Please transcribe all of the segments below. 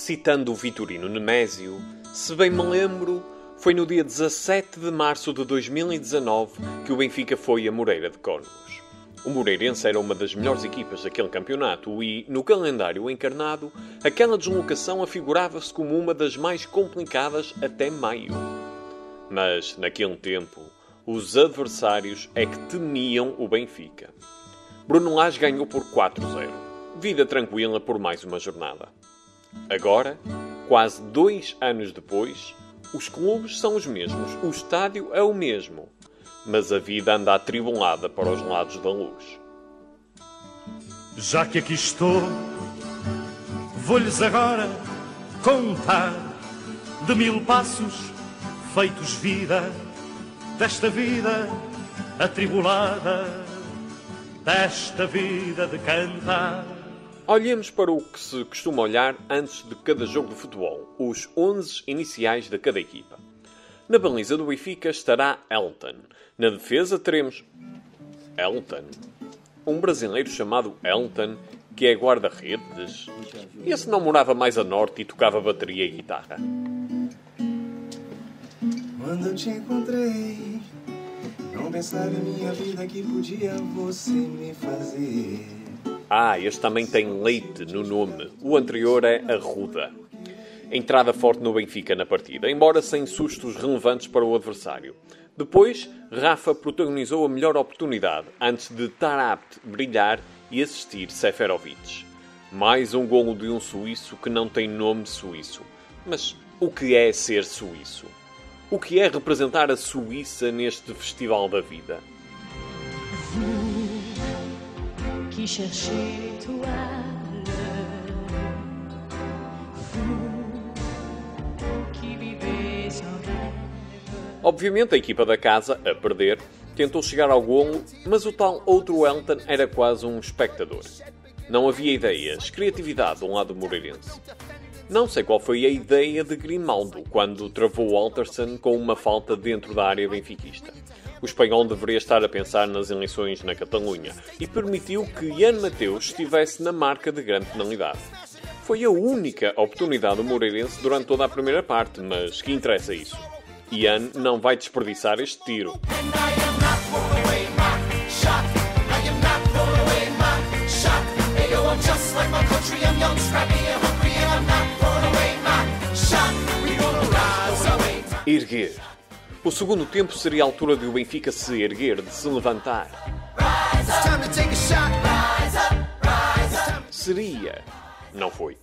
Citando o Vitorino Nemésio, se bem me lembro, foi no dia 17 de março de 2019 que o Benfica foi a Moreira de Cónegos. O Moreirense era uma das melhores equipas daquele campeonato e, no calendário encarnado, aquela deslocação afigurava-se como uma das mais complicadas até maio. Mas, naquele tempo, os adversários é que temiam o Benfica. Bruno Lage ganhou por 4-0. Vida tranquila por mais uma jornada. Agora, quase dois anos depois, os clubes são os mesmos, o estádio é o mesmo, mas a vida anda atribulada para os lados da luz. Já que aqui estou, vou-lhes agora contar de mil passos feitos vida, desta vida atribulada, desta vida de cantar. Olhemos para o que se costuma olhar antes de cada jogo de futebol, os 11 iniciais de cada equipa. Na baliza do Benfica estará Elton. Na defesa teremos Elton, um brasileiro chamado Elton, que é guarda-redes. Esse não morava mais a norte e tocava bateria e guitarra. Quando te encontrei, não pensava em minha vida que podia você me fazer. Ah, este também tem leite no nome. O anterior é Arruda. Entrada forte no Benfica na partida, embora sem sustos relevantes para o adversário. Depois, Rafa protagonizou a melhor oportunidade, antes de Tarabt brilhar e assistir Seferovic. Mais um golo de um suíço que não tem nome suíço. Mas o que é ser suíço? O que é representar a Suíça neste Festival da Vida? Qui. Obviamente a equipa da casa, a perder, tentou chegar ao golo, mas o tal outro Elton era quase um espectador. Não havia ideias, criatividade de um lado moreirense. Não sei qual foi a ideia de Grimaldo quando travou Alterson com uma falta dentro da área benfiquista. O espanhol deveria estar a pensar nas eleições na Catalunha e permitiu que Ian Mateus estivesse na marca de grande penalidade. Foi a única oportunidade do Moreirense durante toda a primeira parte, mas que interessa isso? Ian não vai desperdiçar este tiro. Erguer. O segundo tempo seria a altura de o Benfica se erguer, de se levantar. Seria. Não foi.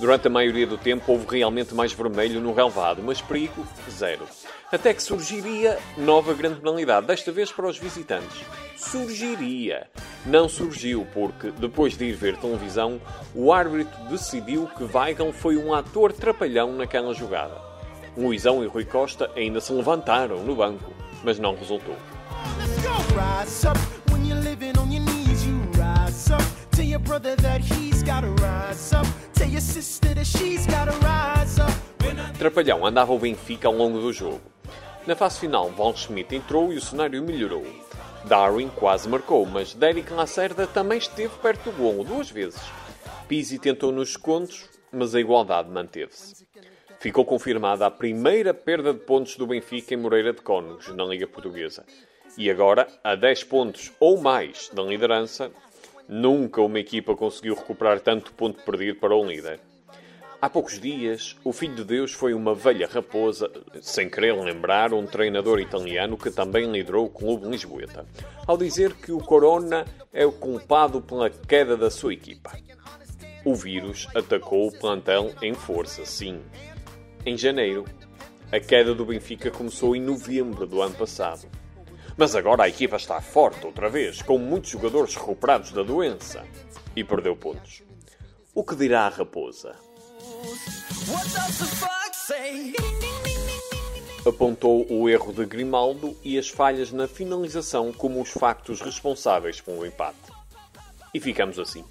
Durante a maioria do tempo houve realmente mais vermelho no relvado, mas perigo, zero. Até que surgiria nova grande penalidade, desta vez para os visitantes. Surgiria. Não surgiu porque, depois de ir ver televisão, o árbitro decidiu que Weigl foi um ator trapalhão naquela jogada. Luizão e Rui Costa ainda se levantaram no banco, mas não resultou. Trapalhão andava o Benfica ao longo do jogo. Na fase final, Schmidt entrou e o cenário melhorou. Darwin quase marcou, mas Derek Lacerda também esteve perto do golo duas vezes. Pizzi tentou nos descontos, mas a igualdade manteve-se. Ficou confirmada a primeira perda de pontos do Benfica em Moreira de Cónegos, na Liga Portuguesa. E agora, a 10 pontos ou mais da liderança, nunca uma equipa conseguiu recuperar tanto ponto perdido para o líder. Há poucos dias, o Filho de Deus foi uma velha raposa, sem querer lembrar um treinador italiano que também liderou o clube lisboeta, ao dizer que o Corona é o culpado pela queda da sua equipa. O vírus atacou o plantel em força, sim. Em janeiro, a queda do Benfica começou em novembro do ano passado. Mas agora a equipa está forte outra vez, com muitos jogadores recuperados da doença. E perdeu pontos. O que dirá a raposa? Apontou o erro de Grimaldo e as falhas na finalização como os factos responsáveis pelo empate. E ficamos assim.